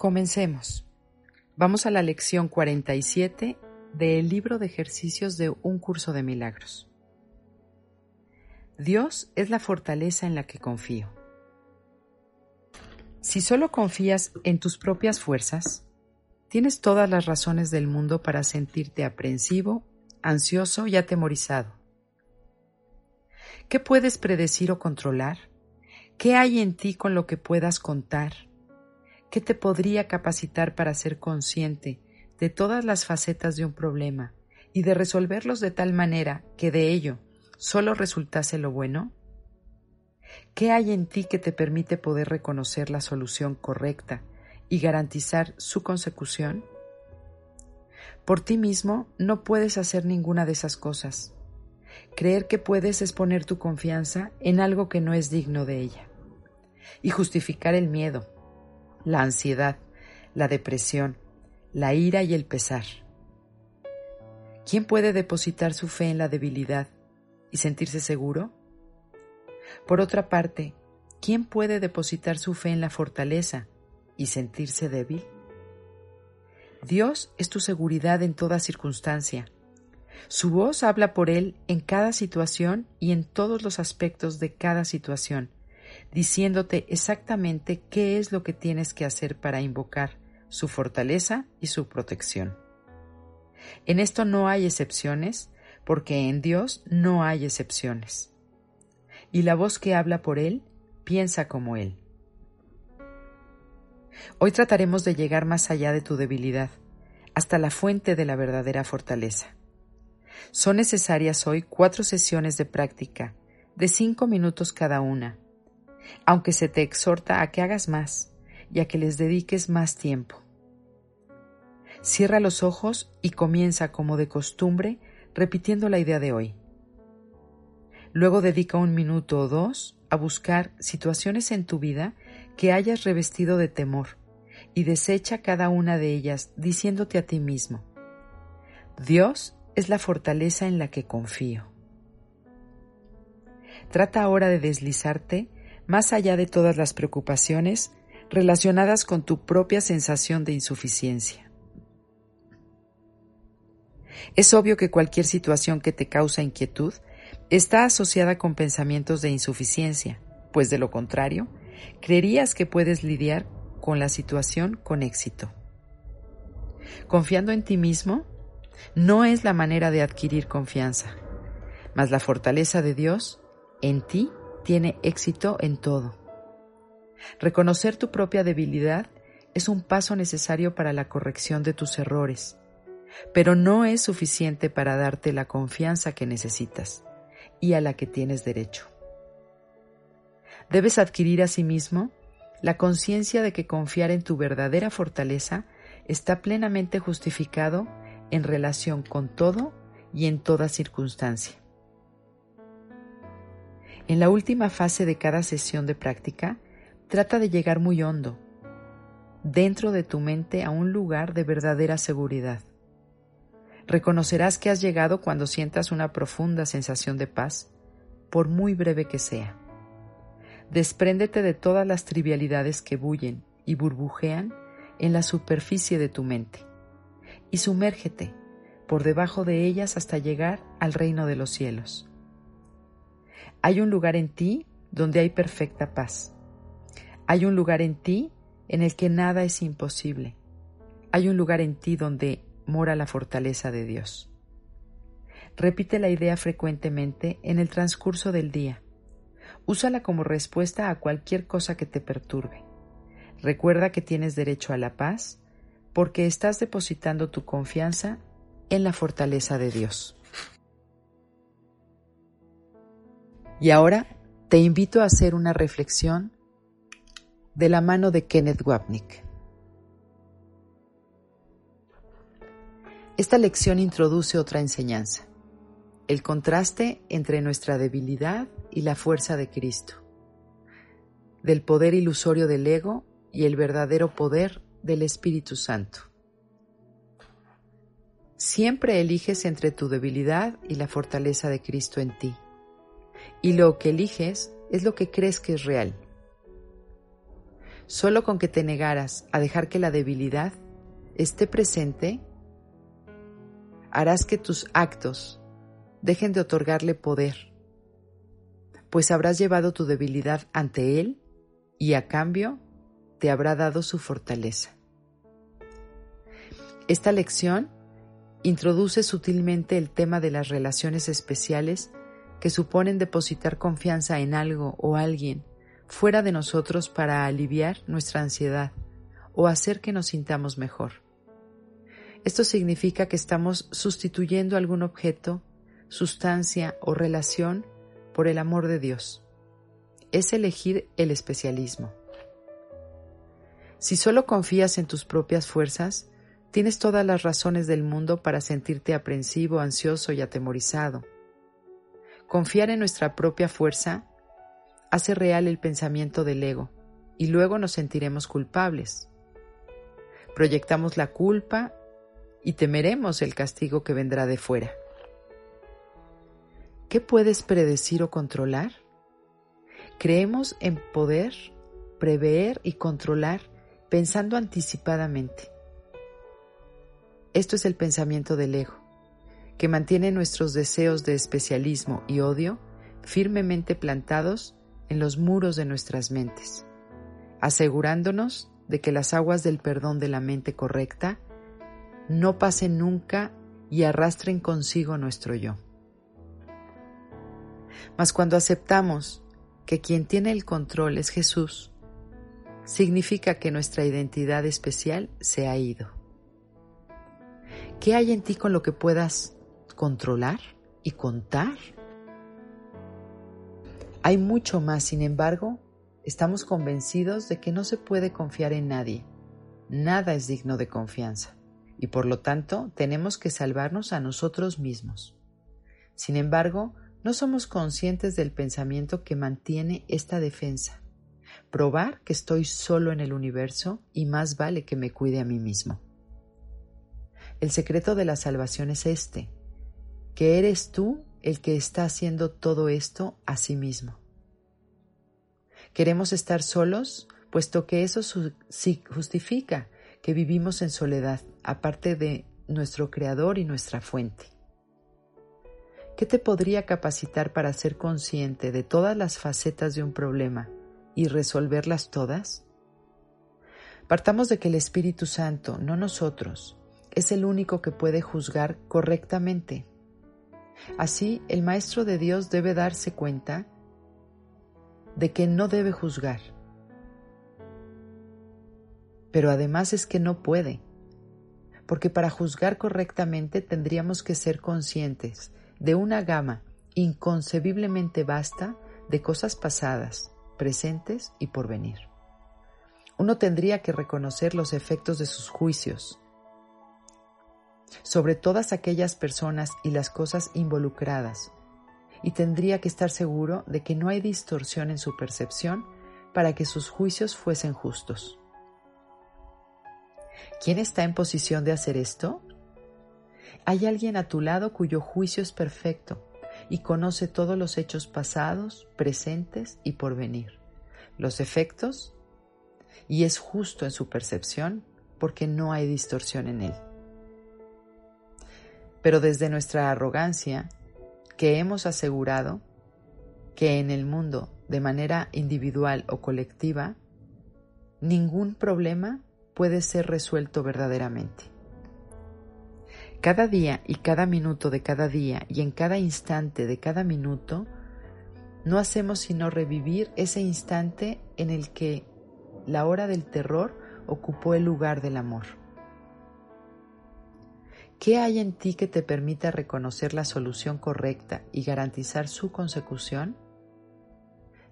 Comencemos. Vamos a la lección 47 del libro de ejercicios de Un curso de milagros. Dios es la fortaleza en la que confío. Si solo confías en tus propias fuerzas, tienes todas las razones del mundo para sentirte aprensivo, ansioso y atemorizado. ¿Qué puedes predecir o controlar? ¿Qué hay en ti con lo que puedas contar? ¿Qué te podría capacitar para ser consciente de todas las facetas de un problema y de resolverlos de tal manera que de ello solo resultase lo bueno? ¿Qué hay en ti que te permite poder reconocer la solución correcta y garantizar su consecución? Por ti mismo no puedes hacer ninguna de esas cosas. Creer que puedes es poner tu confianza en algo que no es digno de ella y justificar el miedo, la ansiedad, la depresión, la ira y el pesar. ¿Quién puede depositar su fe en la debilidad y sentirse seguro? Por otra parte, ¿quién puede depositar su fe en la fortaleza y sentirse débil? Dios es tu seguridad en toda circunstancia. Su voz habla por Él en cada situación y en todos los aspectos de cada situación diciéndote exactamente qué es lo que tienes que hacer para invocar su fortaleza y su protección. En esto no hay excepciones, porque en Dios no hay excepciones. Y la voz que habla por Él piensa como Él. Hoy trataremos de llegar más allá de tu debilidad, hasta la fuente de la verdadera fortaleza. Son necesarias hoy cuatro sesiones de práctica, de cinco minutos cada una, aunque se te exhorta a que hagas más y a que les dediques más tiempo. Cierra los ojos y comienza como de costumbre repitiendo la idea de hoy. Luego dedica un minuto o dos a buscar situaciones en tu vida que hayas revestido de temor y desecha cada una de ellas diciéndote a ti mismo, Dios es la fortaleza en la que confío. Trata ahora de deslizarte más allá de todas las preocupaciones relacionadas con tu propia sensación de insuficiencia. Es obvio que cualquier situación que te causa inquietud está asociada con pensamientos de insuficiencia, pues de lo contrario, creerías que puedes lidiar con la situación con éxito. Confiando en ti mismo no es la manera de adquirir confianza, mas la fortaleza de Dios en ti tiene éxito en todo. Reconocer tu propia debilidad es un paso necesario para la corrección de tus errores, pero no es suficiente para darte la confianza que necesitas y a la que tienes derecho. Debes adquirir asimismo la conciencia de que confiar en tu verdadera fortaleza está plenamente justificado en relación con todo y en toda circunstancia. En la última fase de cada sesión de práctica, trata de llegar muy hondo, dentro de tu mente a un lugar de verdadera seguridad. Reconocerás que has llegado cuando sientas una profunda sensación de paz, por muy breve que sea. Despréndete de todas las trivialidades que bullen y burbujean en la superficie de tu mente y sumérgete por debajo de ellas hasta llegar al reino de los cielos. Hay un lugar en ti donde hay perfecta paz. Hay un lugar en ti en el que nada es imposible. Hay un lugar en ti donde mora la fortaleza de Dios. Repite la idea frecuentemente en el transcurso del día. Úsala como respuesta a cualquier cosa que te perturbe. Recuerda que tienes derecho a la paz porque estás depositando tu confianza en la fortaleza de Dios. Y ahora te invito a hacer una reflexión de la mano de Kenneth Wapnick. Esta lección introduce otra enseñanza, el contraste entre nuestra debilidad y la fuerza de Cristo, del poder ilusorio del ego y el verdadero poder del Espíritu Santo. Siempre eliges entre tu debilidad y la fortaleza de Cristo en ti. Y lo que eliges es lo que crees que es real. Solo con que te negaras a dejar que la debilidad esté presente, harás que tus actos dejen de otorgarle poder, pues habrás llevado tu debilidad ante Él y a cambio te habrá dado su fortaleza. Esta lección introduce sutilmente el tema de las relaciones especiales que suponen depositar confianza en algo o alguien fuera de nosotros para aliviar nuestra ansiedad o hacer que nos sintamos mejor. Esto significa que estamos sustituyendo algún objeto, sustancia o relación por el amor de Dios. Es elegir el especialismo. Si solo confías en tus propias fuerzas, tienes todas las razones del mundo para sentirte aprensivo, ansioso y atemorizado. Confiar en nuestra propia fuerza hace real el pensamiento del ego y luego nos sentiremos culpables. Proyectamos la culpa y temeremos el castigo que vendrá de fuera. ¿Qué puedes predecir o controlar? Creemos en poder prever y controlar pensando anticipadamente. Esto es el pensamiento del ego que mantiene nuestros deseos de especialismo y odio firmemente plantados en los muros de nuestras mentes, asegurándonos de que las aguas del perdón de la mente correcta no pasen nunca y arrastren consigo nuestro yo. Mas cuando aceptamos que quien tiene el control es Jesús, significa que nuestra identidad especial se ha ido. ¿Qué hay en ti con lo que puedas controlar y contar. Hay mucho más, sin embargo, estamos convencidos de que no se puede confiar en nadie. Nada es digno de confianza y por lo tanto tenemos que salvarnos a nosotros mismos. Sin embargo, no somos conscientes del pensamiento que mantiene esta defensa. Probar que estoy solo en el universo y más vale que me cuide a mí mismo. El secreto de la salvación es este, que eres tú el que está haciendo todo esto a sí mismo. Queremos estar solos, puesto que eso justifica que vivimos en soledad, aparte de nuestro Creador y nuestra fuente. ¿Qué te podría capacitar para ser consciente de todas las facetas de un problema y resolverlas todas? Partamos de que el Espíritu Santo, no nosotros, es el único que puede juzgar correctamente Así, el Maestro de Dios debe darse cuenta de que no debe juzgar. Pero además es que no puede, porque para juzgar correctamente tendríamos que ser conscientes de una gama inconcebiblemente vasta de cosas pasadas, presentes y por venir. Uno tendría que reconocer los efectos de sus juicios, sobre todas aquellas personas y las cosas involucradas, y tendría que estar seguro de que no hay distorsión en su percepción para que sus juicios fuesen justos. ¿Quién está en posición de hacer esto? Hay alguien a tu lado cuyo juicio es perfecto y conoce todos los hechos pasados, presentes y por venir, los efectos, y es justo en su percepción porque no hay distorsión en él. Pero desde nuestra arrogancia, que hemos asegurado que en el mundo, de manera individual o colectiva, ningún problema puede ser resuelto verdaderamente. Cada día y cada minuto de cada día y en cada instante de cada minuto, no hacemos sino revivir ese instante en el que la hora del terror ocupó el lugar del amor. ¿Qué hay en ti que te permita reconocer la solución correcta y garantizar su consecución?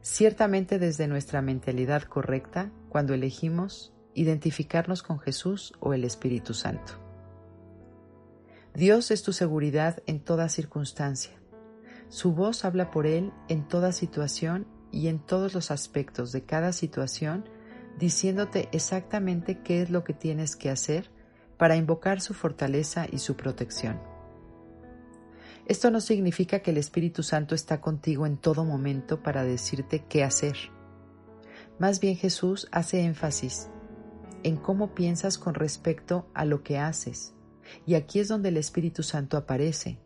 ciertamente desde nuestra mentalidad correcta cuando elegimos identificarnos con Jesús o el Espíritu Santo. Dios es tu seguridad en toda circunstancia. Su voz habla por Él en toda situación y en todos los aspectos de cada situación, diciéndote exactamente qué es lo que tienes que hacer para invocar su fortaleza y su protección. Esto no significa que el Espíritu Santo está contigo en todo momento para decirte qué hacer. Más bien Jesús hace énfasis en cómo piensas con respecto a lo que haces, y aquí es donde el Espíritu Santo aparece.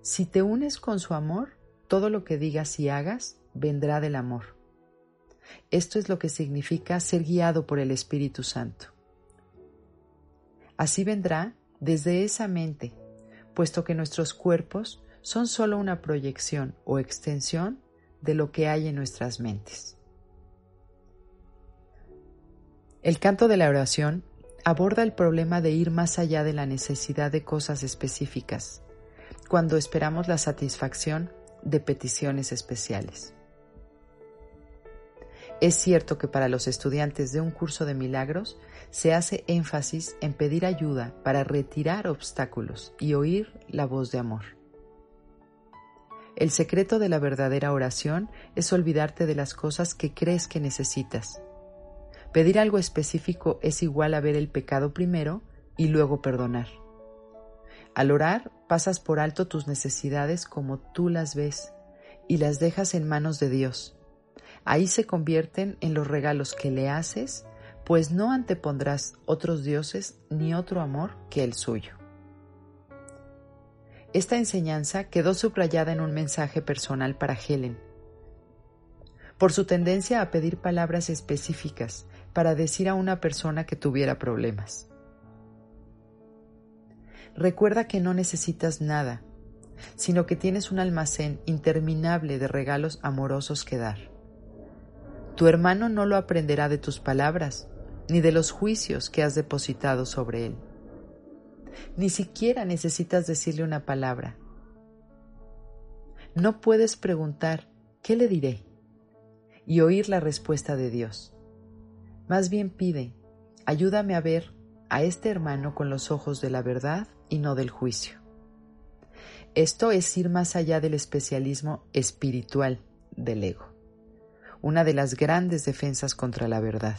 Si te unes con su amor, todo lo que digas y hagas vendrá del amor. Esto es lo que significa ser guiado por el Espíritu Santo. Así vendrá desde esa mente puesto que nuestros cuerpos son solo una proyección o extensión de lo que hay en nuestras mentes. El canto de la oración aborda el problema de ir más allá de la necesidad de cosas específicas, cuando esperamos la satisfacción de peticiones especiales. Es cierto que para los estudiantes de un curso de milagros se hace énfasis en pedir ayuda para retirar obstáculos y oír la voz de amor. El secreto de la verdadera oración es olvidarte de las cosas que crees que necesitas. Pedir algo específico es igual a ver el pecado primero y luego perdonar. Al orar pasas por alto tus necesidades como tú las ves y las dejas en manos de Dios Ahí se convierten en los regalos que le haces, pues no antepondrás otros dioses ni otro amor que el suyo. Esta enseñanza quedó subrayada en un mensaje personal para Helen. Por su tendencia a pedir palabras específicas para decir a una persona que tuviera problemas. Recuerda que no necesitas nada, sino que tienes un almacén interminable de regalos amorosos que dar. Tu hermano no lo aprenderá de tus palabras, ni de los juicios que has depositado sobre él. Ni siquiera necesitas decirle una palabra. No puedes preguntar, ¿qué le diré? y oír la respuesta de Dios. Más bien pide, ayúdame a ver a este hermano con los ojos de la verdad y no del juicio. Esto es ir más allá del especialismo espiritual del ego una de las grandes defensas contra la verdad.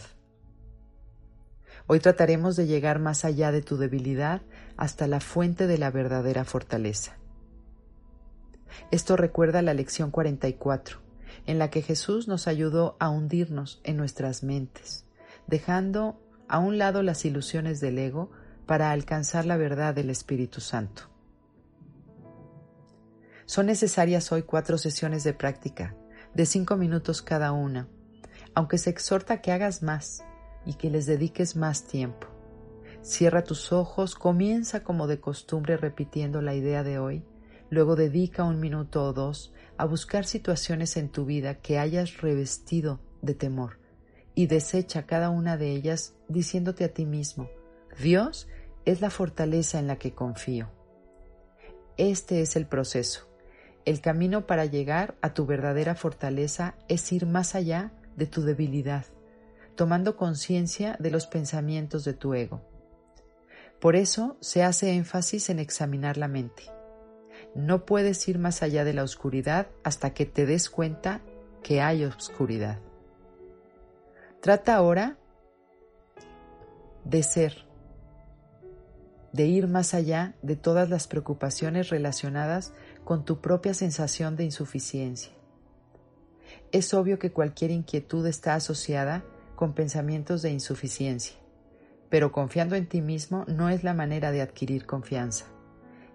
Hoy trataremos de llegar más allá de tu debilidad hasta la fuente de la verdadera fortaleza. Esto recuerda la lección 44, en la que Jesús nos ayudó a hundirnos en nuestras mentes, dejando a un lado las ilusiones del ego para alcanzar la verdad del Espíritu Santo. Son necesarias hoy cuatro sesiones de práctica de cinco minutos cada una, aunque se exhorta que hagas más y que les dediques más tiempo. Cierra tus ojos, comienza como de costumbre repitiendo la idea de hoy, luego dedica un minuto o dos a buscar situaciones en tu vida que hayas revestido de temor y desecha cada una de ellas diciéndote a ti mismo, Dios es la fortaleza en la que confío. Este es el proceso el camino para llegar a tu verdadera fortaleza es ir más allá de tu debilidad, tomando conciencia de los pensamientos de tu ego. Por eso se hace énfasis en examinar la mente. No puedes ir más allá de la oscuridad hasta que te des cuenta que hay oscuridad. Trata ahora de ser, de ir más allá de todas las preocupaciones relacionadas con tu propia sensación de insuficiencia. Es obvio que cualquier inquietud está asociada con pensamientos de insuficiencia, pero confiando en ti mismo no es la manera de adquirir confianza.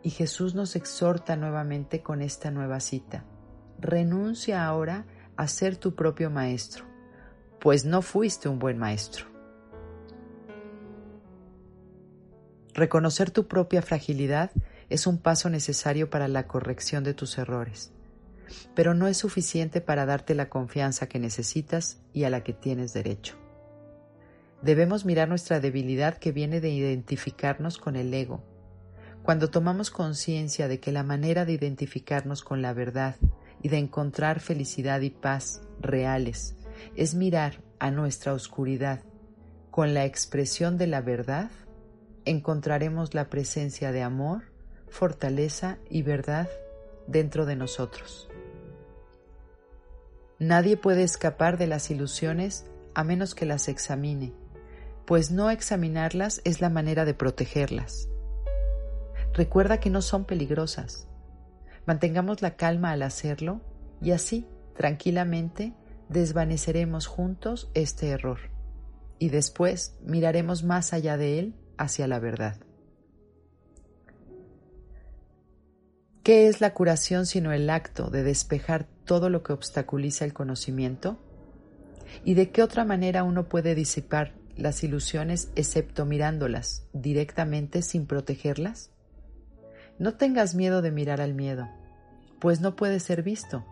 Y Jesús nos exhorta nuevamente con esta nueva cita. Renuncia ahora a ser tu propio maestro, pues no fuiste un buen maestro. Reconocer tu propia fragilidad es un paso necesario para la corrección de tus errores, pero no es suficiente para darte la confianza que necesitas y a la que tienes derecho. Debemos mirar nuestra debilidad que viene de identificarnos con el ego. Cuando tomamos conciencia de que la manera de identificarnos con la verdad y de encontrar felicidad y paz reales es mirar a nuestra oscuridad con la expresión de la verdad, encontraremos la presencia de amor, fortaleza y verdad dentro de nosotros. Nadie puede escapar de las ilusiones a menos que las examine, pues no examinarlas es la manera de protegerlas. Recuerda que no son peligrosas. Mantengamos la calma al hacerlo y así, tranquilamente, desvaneceremos juntos este error y después miraremos más allá de él hacia la verdad. ¿Qué es la curación sino el acto de despejar todo lo que obstaculiza el conocimiento? ¿Y de qué otra manera uno puede disipar las ilusiones excepto mirándolas directamente sin protegerlas? No tengas miedo de mirar al miedo, pues no puede ser visto.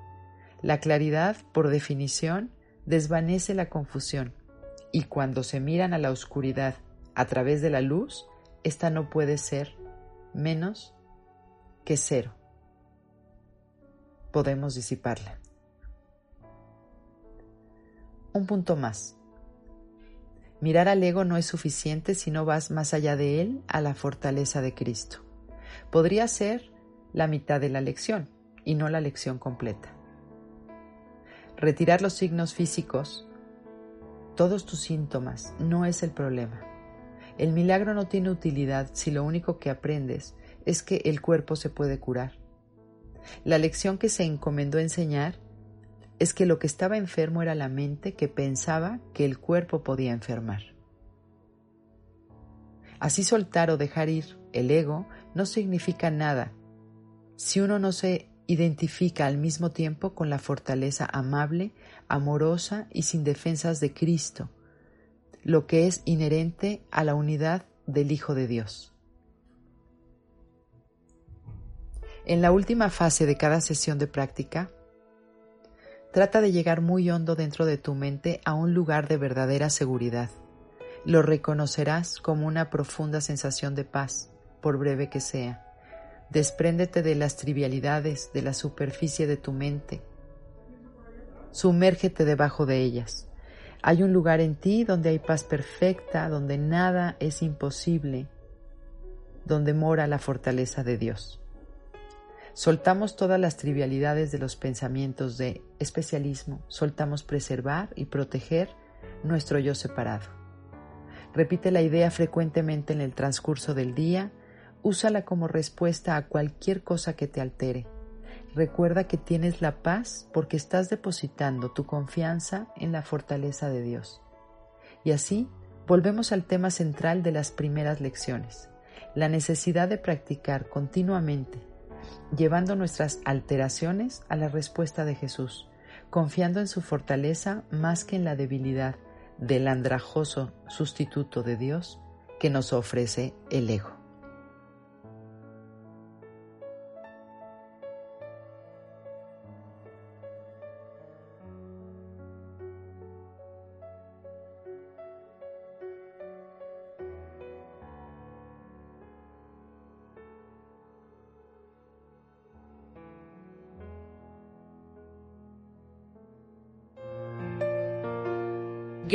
La claridad, por definición, desvanece la confusión, y cuando se miran a la oscuridad a través de la luz, ésta no puede ser menos que cero. Podemos disiparla. Un punto más. Mirar al ego no es suficiente si no vas más allá de él a la fortaleza de Cristo podría ser la mitad de la lección y no la lección completa. Retirar los signos físicos, todos tus síntomas, no es el problema. El milagro no tiene utilidad si lo único que aprendes es que el cuerpo se puede curar. La lección que se encomendó enseñar es que lo que estaba enfermo era la mente que pensaba que el cuerpo podía enfermar. Así soltar o dejar ir el ego no significa nada si uno no se identifica al mismo tiempo con la fortaleza amable, amorosa y sin defensas de Cristo, lo que es inherente a la unidad del Hijo de Dios. En la última fase de cada sesión de práctica, trata de llegar muy hondo dentro de tu mente a un lugar de verdadera seguridad. Lo reconocerás como una profunda sensación de paz, por breve que sea. Despréndete de las trivialidades, de la superficie de tu mente. Sumérgete debajo de ellas. Hay un lugar en ti donde hay paz perfecta, donde nada es imposible, donde mora la fortaleza de Dios. Soltamos todas las trivialidades de los pensamientos de especialismo, soltamos preservar y proteger nuestro yo separado. Repite la idea frecuentemente en el transcurso del día, Úsala como respuesta a cualquier cosa que te altere. Recuerda que tienes la paz porque estás depositando tu confianza en la fortaleza de Dios. Y así volvemos al tema central de las primeras lecciones, la necesidad de practicar continuamente, llevando nuestras alteraciones a la respuesta de Jesús, confiando en su fortaleza más que en la debilidad del andrajoso sustituto de Dios que nos ofrece el ego.